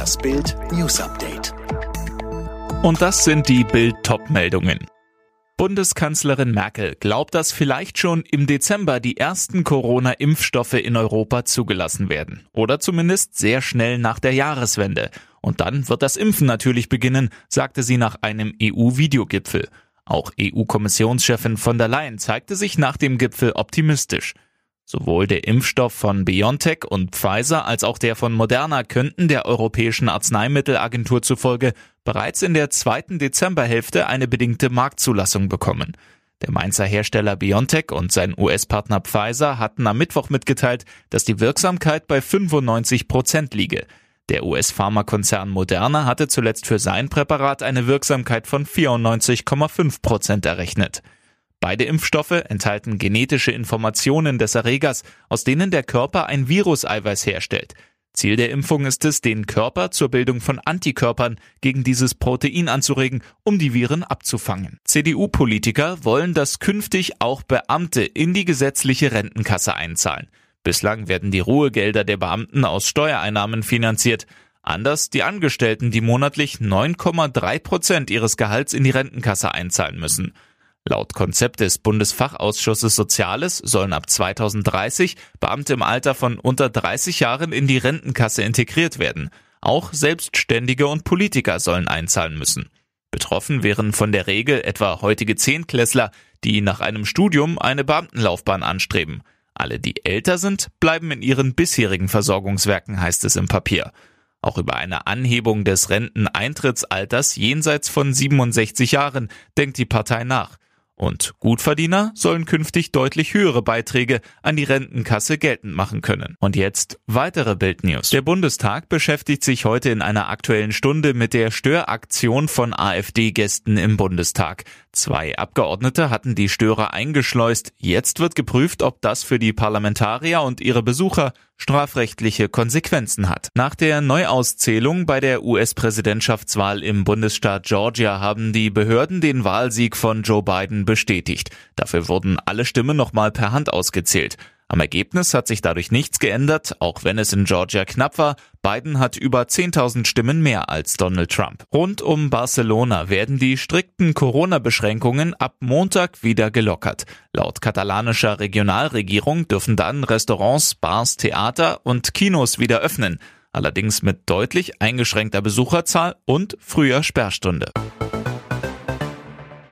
Das Bild News Update. Und das sind die Bild Topmeldungen. Bundeskanzlerin Merkel glaubt, dass vielleicht schon im Dezember die ersten Corona-Impfstoffe in Europa zugelassen werden. Oder zumindest sehr schnell nach der Jahreswende. Und dann wird das Impfen natürlich beginnen, sagte sie nach einem EU-Videogipfel. Auch EU-Kommissionschefin von der Leyen zeigte sich nach dem Gipfel optimistisch. Sowohl der Impfstoff von BioNTech und Pfizer als auch der von Moderna könnten der Europäischen Arzneimittelagentur zufolge bereits in der zweiten Dezemberhälfte eine bedingte Marktzulassung bekommen. Der Mainzer Hersteller BioNTech und sein US-Partner Pfizer hatten am Mittwoch mitgeteilt, dass die Wirksamkeit bei 95 Prozent liege. Der US-Pharmakonzern Moderna hatte zuletzt für sein Präparat eine Wirksamkeit von 94,5 Prozent errechnet. Beide Impfstoffe enthalten genetische Informationen des Erregers, aus denen der Körper ein Viruseiweiß herstellt. Ziel der Impfung ist es, den Körper zur Bildung von Antikörpern gegen dieses Protein anzuregen, um die Viren abzufangen. CDU-Politiker wollen, dass künftig auch Beamte in die gesetzliche Rentenkasse einzahlen. Bislang werden die Ruhegelder der Beamten aus Steuereinnahmen finanziert. Anders die Angestellten, die monatlich 9,3 Prozent ihres Gehalts in die Rentenkasse einzahlen müssen. Laut Konzept des Bundesfachausschusses Soziales sollen ab 2030 Beamte im Alter von unter 30 Jahren in die Rentenkasse integriert werden. Auch Selbstständige und Politiker sollen einzahlen müssen. Betroffen wären von der Regel etwa heutige Zehntklässler, die nach einem Studium eine Beamtenlaufbahn anstreben. Alle, die älter sind, bleiben in ihren bisherigen Versorgungswerken, heißt es im Papier. Auch über eine Anhebung des Renteneintrittsalters jenseits von 67 Jahren denkt die Partei nach. Und Gutverdiener sollen künftig deutlich höhere Beiträge an die Rentenkasse geltend machen können. Und jetzt weitere Bildnews. Der Bundestag beschäftigt sich heute in einer aktuellen Stunde mit der Störaktion von AfD-Gästen im Bundestag. Zwei Abgeordnete hatten die Störer eingeschleust. Jetzt wird geprüft, ob das für die Parlamentarier und ihre Besucher strafrechtliche Konsequenzen hat. Nach der Neuauszählung bei der US-Präsidentschaftswahl im Bundesstaat Georgia haben die Behörden den Wahlsieg von Joe Biden bestätigt. Dafür wurden alle Stimmen nochmal per Hand ausgezählt. Am Ergebnis hat sich dadurch nichts geändert, auch wenn es in Georgia knapp war. Biden hat über 10.000 Stimmen mehr als Donald Trump. Rund um Barcelona werden die strikten Corona-Beschränkungen ab Montag wieder gelockert. Laut katalanischer Regionalregierung dürfen dann Restaurants, Bars, Theater und Kinos wieder öffnen. Allerdings mit deutlich eingeschränkter Besucherzahl und früher Sperrstunde.